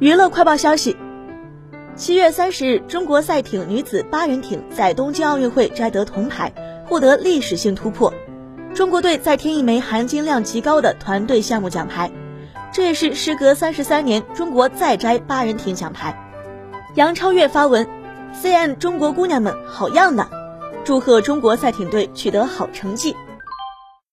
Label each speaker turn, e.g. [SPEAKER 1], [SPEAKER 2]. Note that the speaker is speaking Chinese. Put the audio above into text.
[SPEAKER 1] 娱乐快报消息。七月三十日中国赛艇女子八人艇在东京奥运会摘得铜牌获得历史性突破。中国队再添一枚含金量极高的团队项目奖牌这也是时隔三十三年中国再摘八人艇奖牌。杨超越发文 cm 中国姑娘们好样的祝贺中国赛艇队取得好成绩。